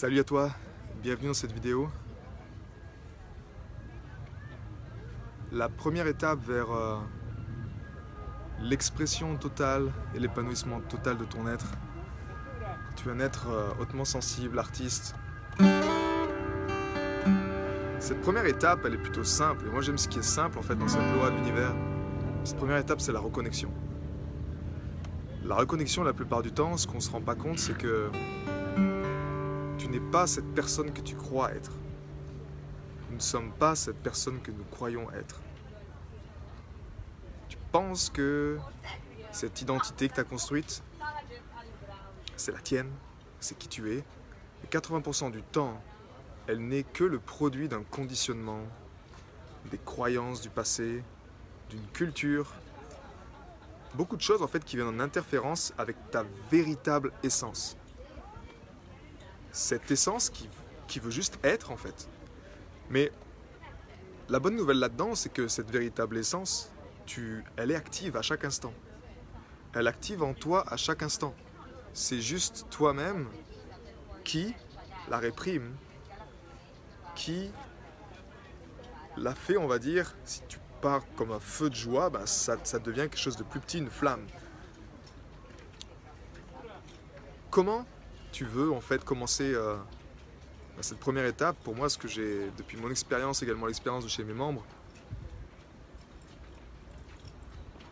Salut à toi, bienvenue dans cette vidéo. La première étape vers euh, l'expression totale et l'épanouissement total de ton être. Tu es un être euh, hautement sensible, artiste. Cette première étape, elle est plutôt simple. Et moi, j'aime ce qui est simple en fait dans cette loi de l'univers. Cette première étape, c'est la reconnexion. La reconnexion, la plupart du temps, ce qu'on se rend pas compte, c'est que n'es pas cette personne que tu crois être. Nous ne sommes pas cette personne que nous croyons être. Tu penses que cette identité que tu as construite, c'est la tienne, c'est qui tu es. Mais 80% du temps, elle n'est que le produit d'un conditionnement, des croyances du passé, d'une culture. Beaucoup de choses en fait qui viennent en interférence avec ta véritable essence cette essence qui, veut juste être en fait. Mais la bonne nouvelle là-dedans, c'est que cette véritable essence, elle est active à chaque instant. Elle active en toi à chaque instant. C'est juste toi-même qui la réprime, qui la fait, on va dire, si tu pars comme un feu de joie, bah ça, ça devient quelque chose de plus petit, une flamme. Comment tu veux en fait commencer euh, cette première étape, pour moi, ce que j'ai, depuis mon expérience, également l'expérience de chez mes membres,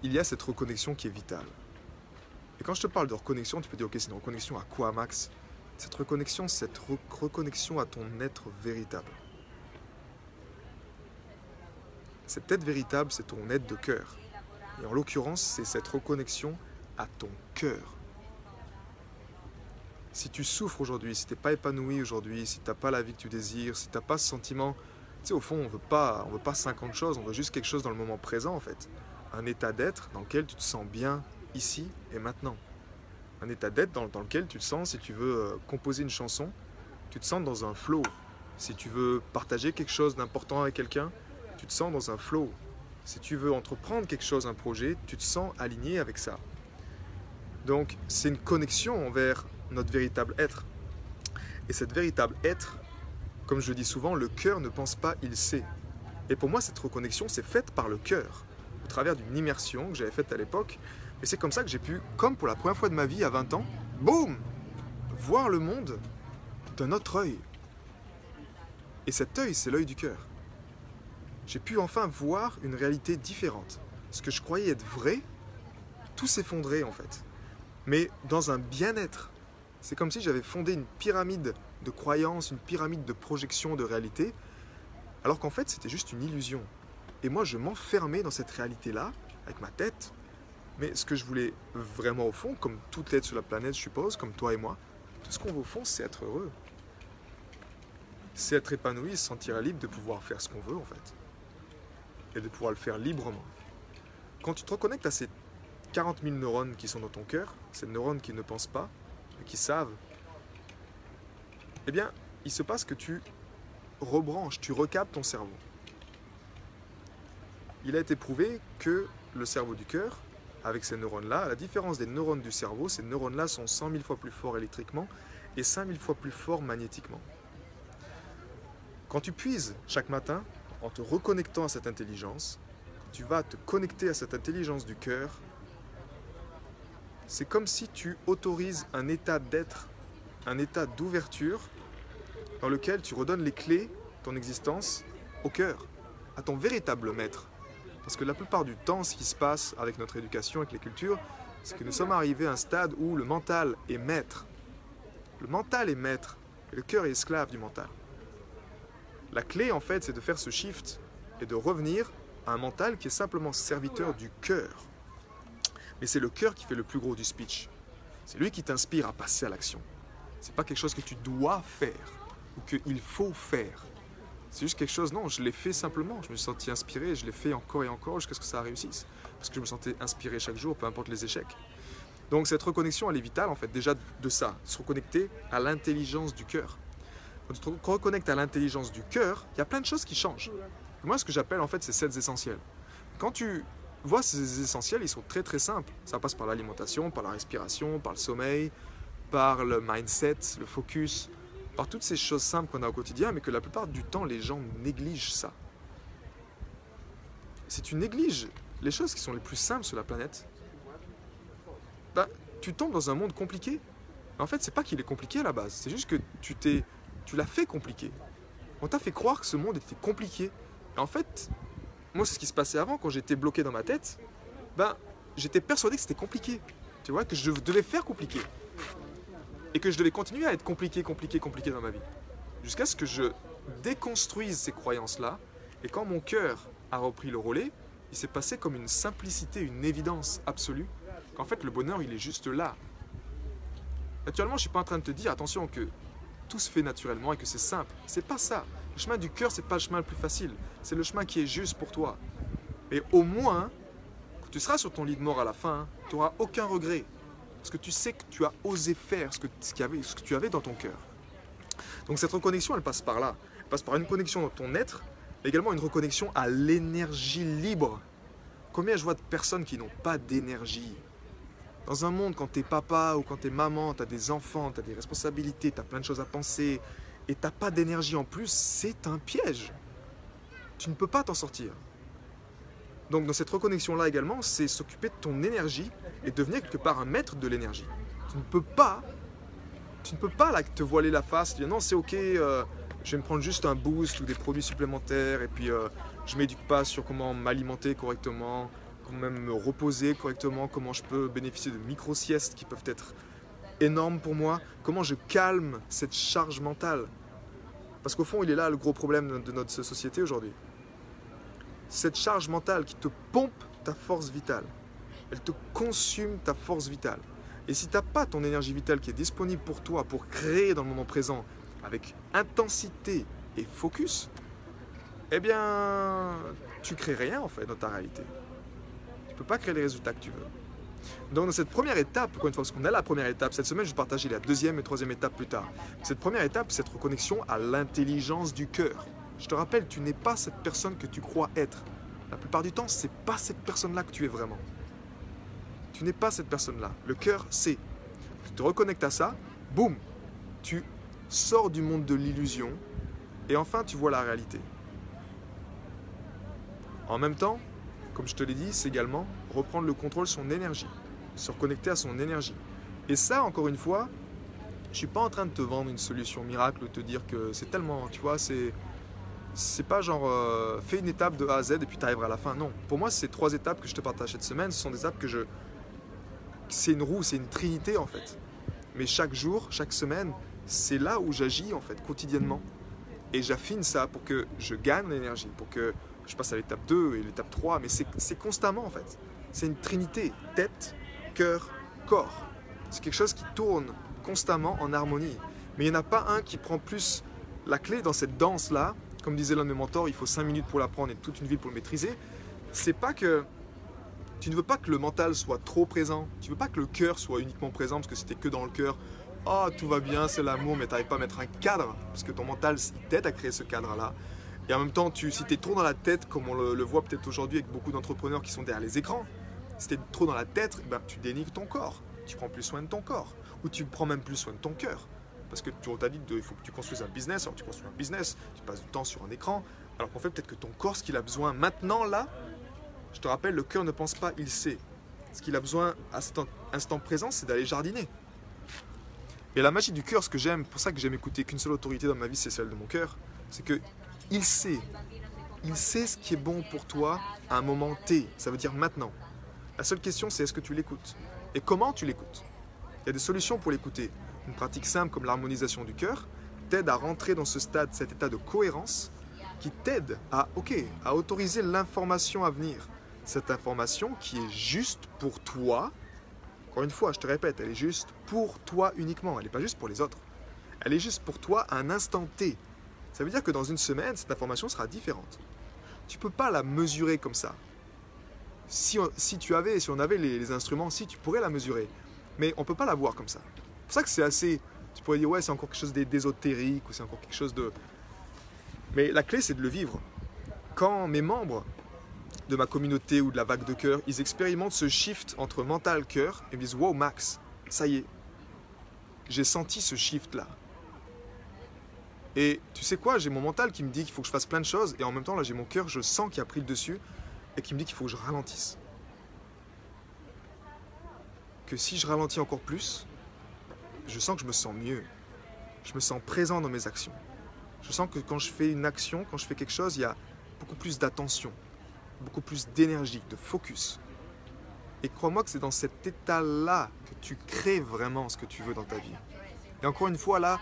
il y a cette reconnexion qui est vitale. Et quand je te parle de reconnexion, tu peux dire, ok, c'est une reconnexion à quoi, Max? Cette reconnexion, cette re reconnexion à ton être véritable. Cette être véritable, c'est ton être de cœur. Et en l'occurrence, c'est cette reconnexion à ton cœur si tu souffres aujourd'hui, si tu n'es pas épanoui aujourd'hui, si tu n'as pas la vie que tu désires, si tu n'as pas ce sentiment, tu sais, au fond, on veut pas, on veut pas 50 choses, on veut juste quelque chose dans le moment présent, en fait. Un état d'être dans lequel tu te sens bien ici et maintenant. Un état d'être dans, dans, lequel tu te sens, si tu veux euh, composer une chanson, tu te sens dans un flow. Si tu veux partager quelque chose d'important avec quelqu'un, tu te sens dans un flow. Si tu veux entreprendre quelque chose, un projet, tu te sens aligné avec ça. Donc, c'est une connexion envers notre véritable être. Et cette véritable être, comme je dis souvent, le cœur ne pense pas, il sait. Et pour moi, cette reconnexion, c'est faite par le cœur, au travers d'une immersion que j'avais faite à l'époque. Et c'est comme ça que j'ai pu, comme pour la première fois de ma vie à 20 ans, boum, voir le monde d'un autre œil. Et cet œil, c'est l'œil du cœur. J'ai pu enfin voir une réalité différente. Ce que je croyais être vrai, tout s'effondrait en fait. Mais dans un bien-être, c'est comme si j'avais fondé une pyramide de croyances, une pyramide de projections de réalité, alors qu'en fait c'était juste une illusion. Et moi je m'enfermais dans cette réalité-là, avec ma tête, mais ce que je voulais vraiment au fond, comme toute être sur la planète je suppose, comme toi et moi, tout ce qu'on veut au fond c'est être heureux. C'est être épanoui, se sentir libre de pouvoir faire ce qu'on veut en fait. Et de pouvoir le faire librement. Quand tu te reconnectes à ces 40 000 neurones qui sont dans ton cœur, ces neurones qui ne pensent pas, qui savent, eh bien, il se passe que tu rebranches, tu recaptes ton cerveau. Il a été prouvé que le cerveau du cœur, avec ces neurones-là, à la différence des neurones du cerveau, ces neurones-là sont 100 000 fois plus forts électriquement et 5 000 fois plus forts magnétiquement. Quand tu puises chaque matin, en te reconnectant à cette intelligence, tu vas te connecter à cette intelligence du cœur c'est comme si tu autorises un état d'être, un état d'ouverture dans lequel tu redonnes les clés de ton existence au cœur, à ton véritable maître. Parce que la plupart du temps, ce qui se passe avec notre éducation, avec les cultures, c'est que nous sommes arrivés à un stade où le mental est maître. Le mental est maître et le cœur est esclave du mental. La clé, en fait, c'est de faire ce shift et de revenir à un mental qui est simplement serviteur du cœur. Mais c'est le cœur qui fait le plus gros du speech. C'est lui qui t'inspire à passer à l'action. C'est pas quelque chose que tu dois faire ou qu'il faut faire. C'est juste quelque chose, non, je l'ai fait simplement. Je me suis senti inspiré, je l'ai fait encore et encore jusqu'à ce que ça réussisse. Parce que je me sentais inspiré chaque jour, peu importe les échecs. Donc cette reconnexion, elle est vitale en fait, déjà de ça, se reconnecter à l'intelligence du cœur. Quand tu te reconnectes à l'intelligence du cœur, il y a plein de choses qui changent. Moi, ce que j'appelle en fait, c'est sept essentiels. Quand tu vois ces essentiels, ils sont très très simples. Ça passe par l'alimentation, par la respiration, par le sommeil, par le mindset, le focus, par toutes ces choses simples qu'on a au quotidien, mais que la plupart du temps, les gens négligent ça. Si tu négliges les choses qui sont les plus simples sur la planète, bah, tu tombes dans un monde compliqué. En fait, c'est pas qu'il est compliqué à la base, c'est juste que tu t'es, tu l'as fait compliqué. On t'a fait croire que ce monde était compliqué. Et en fait, moi, c'est ce qui se passait avant quand j'étais bloqué dans ma tête. Ben, j'étais persuadé que c'était compliqué. Tu vois, que je devais faire compliqué. Et que je devais continuer à être compliqué, compliqué, compliqué dans ma vie. Jusqu'à ce que je déconstruise ces croyances-là. Et quand mon cœur a repris le relais, il s'est passé comme une simplicité, une évidence absolue. Qu'en fait, le bonheur, il est juste là. Naturellement, je ne suis pas en train de te dire, attention, que tout se fait naturellement et que c'est simple. C'est pas ça. Le chemin du cœur, c'est pas le chemin le plus facile. C'est le chemin qui est juste pour toi. Mais au moins, quand tu seras sur ton lit de mort à la fin, tu n'auras aucun regret. Parce que tu sais que tu as osé faire ce que, ce, avait, ce que tu avais dans ton cœur. Donc cette reconnexion, elle passe par là. Elle passe par une connexion dans ton être, mais également une reconnexion à l'énergie libre. Combien je vois de personnes qui n'ont pas d'énergie? Dans un monde, quand t'es papa ou quand t'es maman, t'as des enfants, t'as des responsabilités, t'as plein de choses à penser, et t'as pas d'énergie en plus, c'est un piège. Tu ne peux pas t'en sortir. Donc dans cette reconnexion-là également, c'est s'occuper de ton énergie et devenir quelque part un maître de l'énergie. Tu ne peux pas, tu ne peux pas te voiler la face, dire non c'est ok, euh, je vais me prendre juste un boost ou des produits supplémentaires et puis euh, je m'éduque pas sur comment m'alimenter correctement, comment même me reposer correctement, comment je peux bénéficier de micro-siestes qui peuvent être énormes pour moi, comment je calme cette charge mentale. Parce qu'au fond, il est là le gros problème de notre société aujourd'hui cette charge mentale qui te pompe ta force vitale. Elle te consume ta force vitale. Et si tu n'as pas ton énergie vitale qui est disponible pour toi, pour créer dans le moment présent, avec intensité et focus, eh bien, tu crées rien en fait dans ta réalité. Tu peux pas créer les résultats que tu veux. Donc dans cette première étape, encore une fois, parce qu'on a la première étape, cette semaine je vais partager la deuxième et troisième étape plus tard. Cette première étape, cette reconnexion à l'intelligence du cœur. Je te rappelle, tu n'es pas cette personne que tu crois être. La plupart du temps, c'est pas cette personne-là que tu es vraiment. Tu n'es pas cette personne-là. Le cœur sait. Tu te reconnectes à ça, boum, tu sors du monde de l'illusion et enfin tu vois la réalité. En même temps, comme je te l'ai dit, c'est également reprendre le contrôle de son énergie, se reconnecter à son énergie. Et ça, encore une fois, je suis pas en train de te vendre une solution miracle ou te dire que c'est tellement, tu vois, c'est c'est pas genre euh, fais une étape de A à Z et puis tu arriveras à la fin. Non, pour moi, ces trois étapes que je te partage cette semaine, ce sont des étapes que je. C'est une roue, c'est une trinité en fait. Mais chaque jour, chaque semaine, c'est là où j'agis en fait quotidiennement. Et j'affine ça pour que je gagne l'énergie, pour que je passe à l'étape 2 et l'étape 3. Mais c'est constamment en fait. C'est une trinité tête, cœur, corps. C'est quelque chose qui tourne constamment en harmonie. Mais il n'y en a pas un qui prend plus la clé dans cette danse-là comme disait l'un de mes mentors, il faut 5 minutes pour l'apprendre et toute une vie pour le maîtriser. C'est pas que tu ne veux pas que le mental soit trop présent. Tu veux pas que le cœur soit uniquement présent parce que c'était que dans le cœur. Oh, tout va bien, c'est l'amour, mais tu n'arrives pas à mettre un cadre parce que ton mental t'aide à créer ce cadre-là. Et en même temps, tu, si tu es trop dans la tête, comme on le, voit peut-être aujourd'hui avec beaucoup d'entrepreneurs qui sont derrière les écrans, si tu es trop dans la tête, ben, tu dénigres ton corps. Tu prends plus soin de ton corps. Ou tu prends même plus soin de ton cœur. Parce que tu t'a dit qu'il faut que tu construises un business, alors tu construis un business, tu passes du temps sur un écran, alors qu'en fait peut-être que ton corps, ce qu'il a besoin maintenant, là, je te rappelle, le cœur ne pense pas, il sait. Ce qu'il a besoin à cet instant présent, c'est d'aller jardiner. Et la magie du cœur, ce que j'aime, pour ça que j'aime écouter qu'une seule autorité dans ma vie, c'est celle de mon cœur, c'est que il sait. Il sait ce qui est bon pour toi à un moment T, ça veut dire maintenant. La seule question, c'est est-ce que tu l'écoutes Et comment tu l'écoutes Il y a des solutions pour l'écouter. Une pratique simple comme l'harmonisation du cœur t'aide à rentrer dans ce stade, cet état de cohérence qui t'aide à, ok, à autoriser l'information à venir. Cette information qui est juste pour toi. Encore une fois, je te répète, elle est juste pour toi uniquement. Elle n'est pas juste pour les autres. Elle est juste pour toi à un instant T. Ça veut dire que dans une semaine, cette information sera différente. Tu ne peux pas la mesurer comme ça. Si, tu avais, si on avait les, instruments, si tu pourrais la mesurer. Mais on ne peut pas la voir comme ça. C'est pour ça que c'est assez. Tu pourrais dire, ouais, c'est encore quelque chose d'é- d'ésotérique ou c'est encore quelque chose de. Mais la clé, c'est de le vivre. Quand mes membres de ma communauté ou de la vague de cœur, ils expérimentent ce shift entre mental cœur et me disent, wow, Max, ça y est, j'ai senti ce shift-là. Et tu sais quoi, j'ai mon mental qui me dit qu'il faut que je fasse plein de choses et en même temps, là, j'ai mon cœur, je sens qu'il a pris le dessus et qui me dit qu'il faut que je ralentisse. Que si je ralentis encore plus, je sens que je me sens mieux. Je me sens présent dans mes actions. Je sens que quand je fais une action, quand je fais quelque chose, il y a beaucoup plus d'attention, beaucoup plus d'énergie, de focus. Et crois-moi que c'est dans cet état-là que tu crées vraiment ce que tu veux dans ta vie. Et encore une fois, là,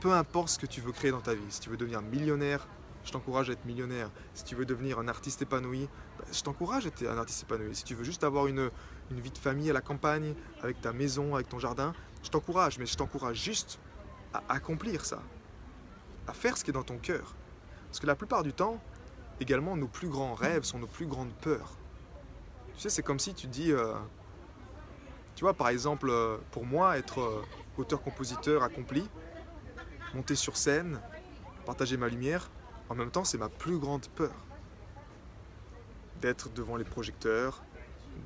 peu importe ce que tu veux créer dans ta vie, si tu veux devenir millionnaire, je t'encourage à être millionnaire. Si tu veux devenir un artiste épanoui, bah, je t'encourage à être un artiste épanoui. Si tu veux juste avoir une, une vie de famille à la campagne, avec ta maison, avec ton jardin, je t'encourage, mais je t'encourage juste à accomplir ça, à faire ce qui est dans ton cœur. Parce que la plupart du temps, également, nos plus grands rêves sont nos plus grandes peurs. Tu sais, c'est comme si tu dis, euh, tu vois, par exemple, euh, pour moi, être euh, auteur-compositeur accompli, monter sur scène, partager ma lumière, en même temps, c'est ma plus grande peur. D'être devant les projecteurs,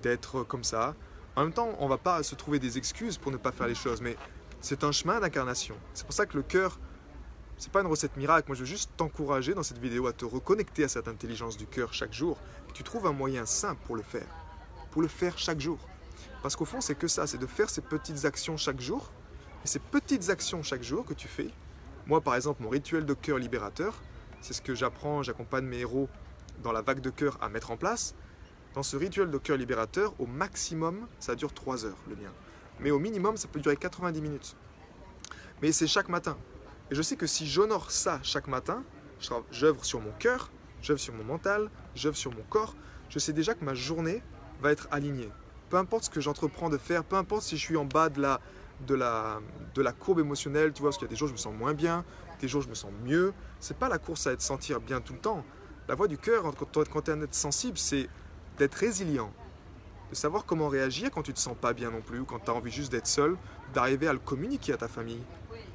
d'être comme ça. En même temps, on va pas se trouver des excuses pour ne pas faire les choses, mais c'est un chemin d'incarnation. C'est pour ça que le cœur, c'est pas une recette miracle. Moi, je veux juste t'encourager dans cette vidéo à te reconnecter à cette intelligence du cœur chaque jour. Que tu trouves un moyen simple pour le faire. Pour le faire chaque jour. Parce qu'au fond, c'est que ça, c'est de faire ces petites actions chaque jour. Et ces petites actions chaque jour que tu fais, moi par exemple, mon rituel de cœur libérateur, c'est ce que j'apprends, j'accompagne mes héros dans la vague de cœur à mettre en place. Dans ce rituel de cœur libérateur, au maximum, ça dure 3 heures, le mien. Mais au minimum, ça peut durer 90 minutes. Mais c'est chaque matin. Et je sais que si j'honore ça chaque matin, j'œuvre sur mon cœur, j'œuvre sur mon mental, j'œuvre sur mon corps, je sais déjà que ma journée va être alignée. Peu importe ce que j'entreprends de faire, peu importe si je suis en bas de la, de la, de la courbe émotionnelle, tu vois, parce qu'il y a des jours où je me sens moins bien, des jours je me sens mieux. C'est pas la course à être sentir bien tout le temps. La voix du cœur, quand, quand tu es un être sensible, c'est d'être résilient, de savoir comment réagir quand tu te sens pas bien non plus, ou quand tu as envie juste d'être seul, d'arriver à le communiquer à ta famille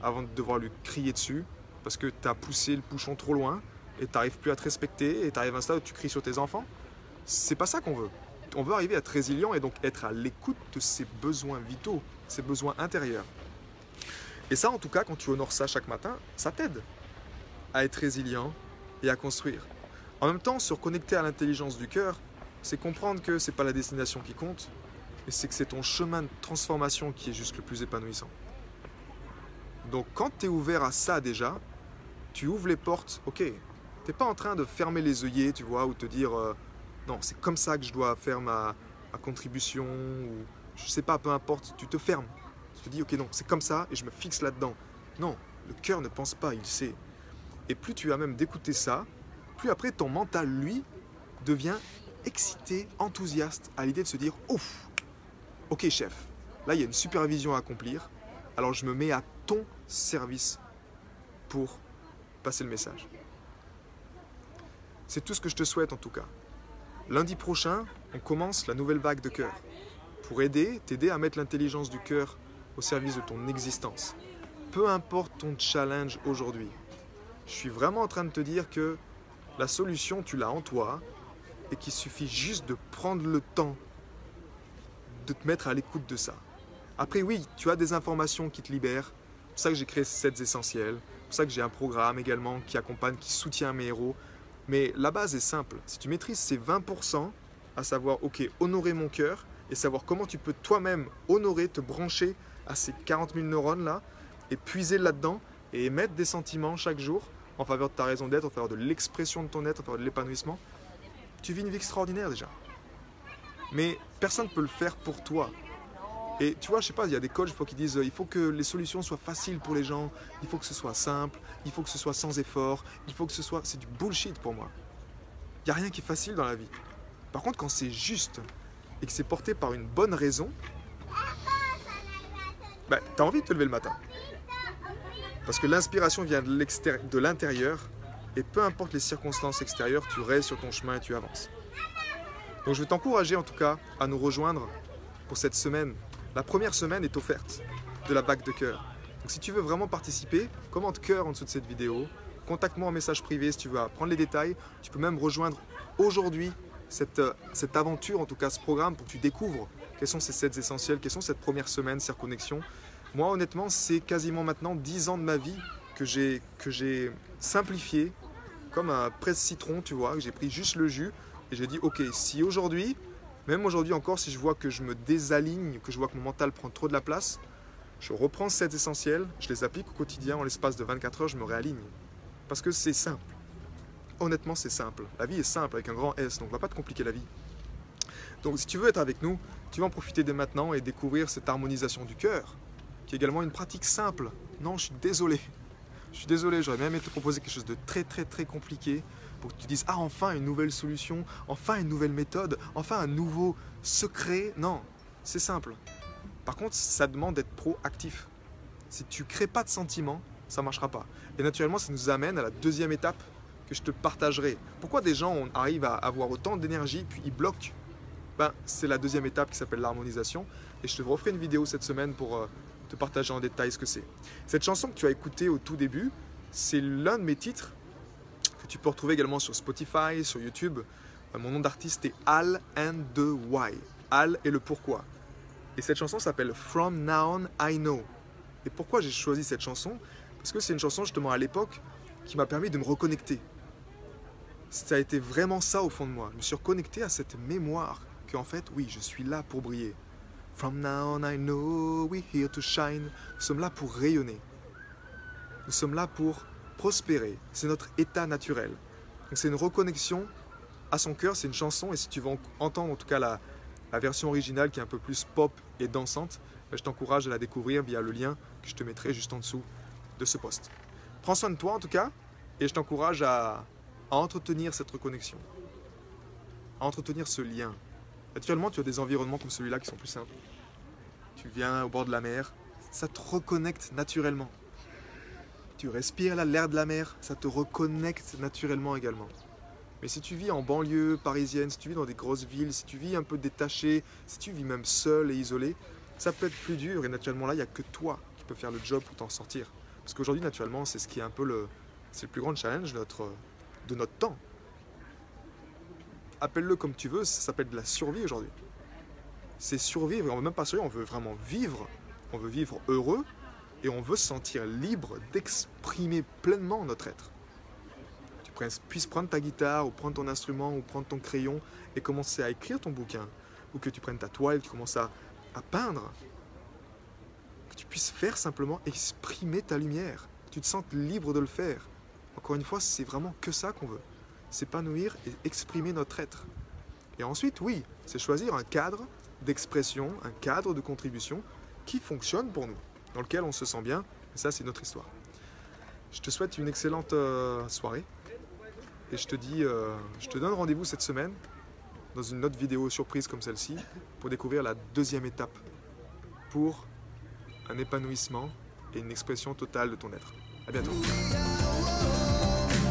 avant de devoir lui crier dessus parce que tu as poussé le bouchon trop loin et tu n'arrives plus à te respecter et tu arrives à un stade où tu cries sur tes enfants. C'est pas ça qu'on veut. On veut arriver à être résilient et donc être à l'écoute de ses besoins vitaux, ses besoins intérieurs. Et ça, en tout cas, quand tu honores ça chaque matin, ça t'aide à être résilient et à construire. En même temps, se reconnecter à l'intelligence du cœur, c'est comprendre que c'est pas la destination qui compte, mais c'est que c'est ton chemin de transformation qui est juste le plus épanouissant. Donc quand tu es ouvert à ça déjà, tu ouvres les portes, ok, t'es pas en train de fermer les œillets, tu vois, ou te dire euh, non, c'est comme ça que je dois faire ma, ma contribution, ou je sais pas, peu importe, tu te fermes. Tu te dis ok, non, c'est comme ça et je me fixe là-dedans. Non, le cœur ne pense pas, il sait. Et plus tu as même d'écouter ça, plus après ton mental, lui, devient excité, enthousiaste à l'idée de se dire ouf, ok chef, là il y a une supervision à accomplir, alors je me mets à ton service pour passer le message. C'est tout ce que je te souhaite en tout cas. Lundi prochain, on commence la nouvelle vague de cœur pour aider, t'aider à mettre l'intelligence du cœur au service de ton existence. Peu importe ton challenge aujourd'hui, je suis vraiment en train de te dire que la solution, tu l'as en toi et qu'il suffit juste de prendre le temps de te mettre à l'écoute de ça. Après, oui, tu as des informations qui te libèrent. C'est pour ça que j'ai créé 7 essentiels. C'est pour ça que j'ai un programme également qui accompagne, qui soutient mes héros. Mais la base est simple. Si tu maîtrises ces 20%, à savoir, ok, honorer mon cœur et savoir comment tu peux toi-même honorer, te brancher à ces 40 000 neurones là et puiser là-dedans et émettre des sentiments chaque jour en faveur de ta raison d'être, en faveur de l'expression de ton être, en faveur de l'épanouissement, tu vis une vie extraordinaire déjà. Mais personne ne peut le faire pour toi. Et tu vois, je sais pas, il y a des coachs qui disent euh, il faut que les solutions soient faciles pour les gens, il faut que ce soit simple, il faut que ce soit sans effort, il faut que ce soit. C'est du bullshit pour moi. Il n'y a rien qui est facile dans la vie. Par contre, quand c'est juste et que c'est porté par une bonne raison, bah, tu envie de te lever le matin. Parce que l'inspiration vient de l'intérieur et peu importe les circonstances extérieures, tu restes sur ton chemin et tu avances. Donc je vais t'encourager en tout cas à nous rejoindre pour cette semaine. La première semaine est offerte de la vague de cœur. Donc si tu veux vraiment participer, commente cœur en dessous de cette vidéo. Contacte-moi en message privé si tu veux apprendre les détails. Tu peux même rejoindre aujourd'hui cette, euh, cette aventure, en tout cas ce programme, pour que tu découvres quels sont ces 7 essentiels, quelles sont cette première semaine, ces reconnexions. Moi honnêtement, c'est quasiment maintenant 10 ans de ma vie que j'ai que j'ai simplifié comme un presse-citron, tu vois, que j'ai pris juste le jus et j'ai dit ok, si aujourd'hui, même aujourd'hui encore, si je vois que je me désaligne, que je vois que mon mental prend trop de la place, je reprends ces essentiels, je les applique au quotidien, en l'espace de 24 heures, je me réaligne. Parce que c'est simple. Honnêtement, c'est simple. La vie est simple avec un grand S, donc on va pas te compliquer la vie. Donc si tu veux être avec nous, tu vas en profiter dès maintenant et découvrir cette harmonisation du cœur, qui est également une pratique simple. Non, je suis désolé. Je suis désolé, j'aurais même aimé te proposer quelque chose de très très très compliqué pour que tu dises Ah, enfin une nouvelle solution, enfin une nouvelle méthode, enfin un nouveau secret. Non, c'est simple. Par contre, ça demande d'être proactif. Si tu crées pas de sentiments, ça marchera pas. Et naturellement, ça nous amène à la deuxième étape que je te partagerai. Pourquoi des gens on arrive à avoir autant d'énergie puis ils bloquent ben, C'est la deuxième étape qui s'appelle l'harmonisation. Et je te referai une vidéo cette semaine pour euh, te partager en détail ce que c'est. Cette chanson que tu as écoutée au tout début, c'est l'un de mes titres que tu peux retrouver également sur Spotify, sur YouTube. Euh, Mon nom d'artiste est Al and the Why. Al et le pourquoi. Et cette chanson s'appelle From Now On I Know. Et pourquoi j'ai choisi cette chanson? Parce que c'est une chanson justement à l'époque qui m'a permis de me reconnecter. Ça a été vraiment ça au fond de moi. Je me suis reconnecté à cette mémoire en fait, oui, je suis là pour briller. From now on I know we're here to shine. Nous sommes là pour rayonner. Nous sommes là pour prospérer. C'est notre état naturel. Donc c'est une reconnexion à son cœur. C'est une chanson. Et si tu veux en- entendre en tout cas la, version originale qui est un peu plus pop et dansante, ben, je t'encourage à la découvrir via le lien que je te mettrai juste en dessous de ce post. Prends soin de toi en tout cas. Et je t'encourage à, à entretenir cette reconnexion. À entretenir ce lien. Actuellement, tu as des environnements comme celui-là qui sont plus simples. Tu viens au bord de la mer, ça te reconnecte naturellement. Tu respires l'air de la mer, ça te reconnecte naturellement également. Mais si tu vis en banlieue parisienne, si tu vis dans des grosses villes, si tu vis un peu détaché, si tu vis même seul et isolé, ça peut être plus dur et naturellement là, il n'y a que toi qui peux faire le job pour t'en sortir. Parce qu'aujourd'hui, naturellement, c'est ce qui est un peu le, c'est le plus grand challenge de notre temps. Appelle-le comme tu veux, ça s'appelle de la survie aujourd'hui. C'est survivre, et on veut même pas survivre, on veut vraiment vivre. On veut vivre heureux et on veut se sentir libre d'exprimer pleinement notre être. Tu puisses prendre ta guitare ou prendre ton instrument ou prendre ton crayon et commencer à écrire ton bouquin. Ou que tu prennes ta toile, tu commences à, à peindre. Que tu puisses faire simplement exprimer ta lumière. Que tu te sentes libre de le faire. Encore une fois, c'est vraiment que ça qu'on veut. S'épanouir et exprimer notre être. Et ensuite, oui, c'est choisir un cadre d'expression, un cadre de contribution qui fonctionne pour nous, dans lequel on se sent bien. Et ça, c'est notre histoire. Je te souhaite une excellente euh, soirée. Et je te dis, euh, je te donne rendez-vous cette semaine dans une autre vidéo surprise comme celle-ci pour découvrir la deuxième étape pour un épanouissement et une expression totale de ton être. À bientôt.